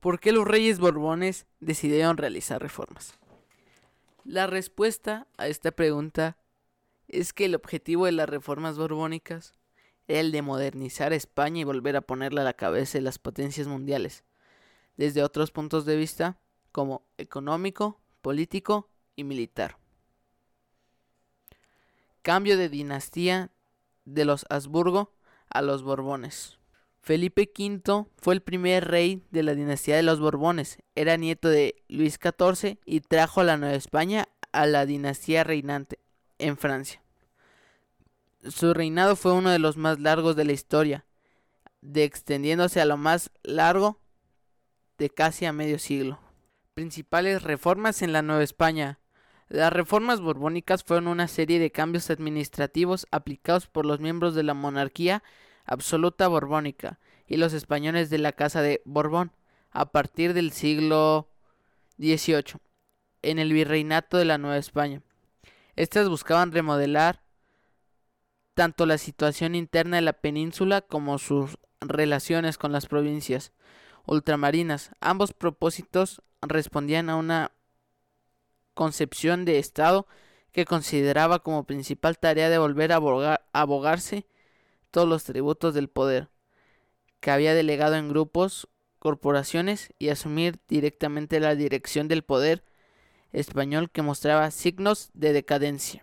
¿Por qué los reyes borbones decidieron realizar reformas? La respuesta a esta pregunta es que el objetivo de las reformas borbónicas era el de modernizar España y volver a ponerla a la cabeza de las potencias mundiales, desde otros puntos de vista como económico, político y militar. Cambio de dinastía de los Habsburgo a los Borbones. Felipe V fue el primer rey de la dinastía de los Borbones. Era nieto de Luis XIV y trajo a la Nueva España a la dinastía reinante en Francia. Su reinado fue uno de los más largos de la historia, de extendiéndose a lo más largo de casi a medio siglo. Principales reformas en la Nueva España. Las reformas borbónicas fueron una serie de cambios administrativos aplicados por los miembros de la monarquía absoluta borbónica y los españoles de la Casa de Borbón a partir del siglo XVIII en el virreinato de la Nueva España. Estas buscaban remodelar tanto la situación interna de la península como sus relaciones con las provincias ultramarinas. Ambos propósitos respondían a una concepción de Estado que consideraba como principal tarea de volver a abogarse todos los tributos del poder, que había delegado en grupos, corporaciones y asumir directamente la dirección del poder español que mostraba signos de decadencia.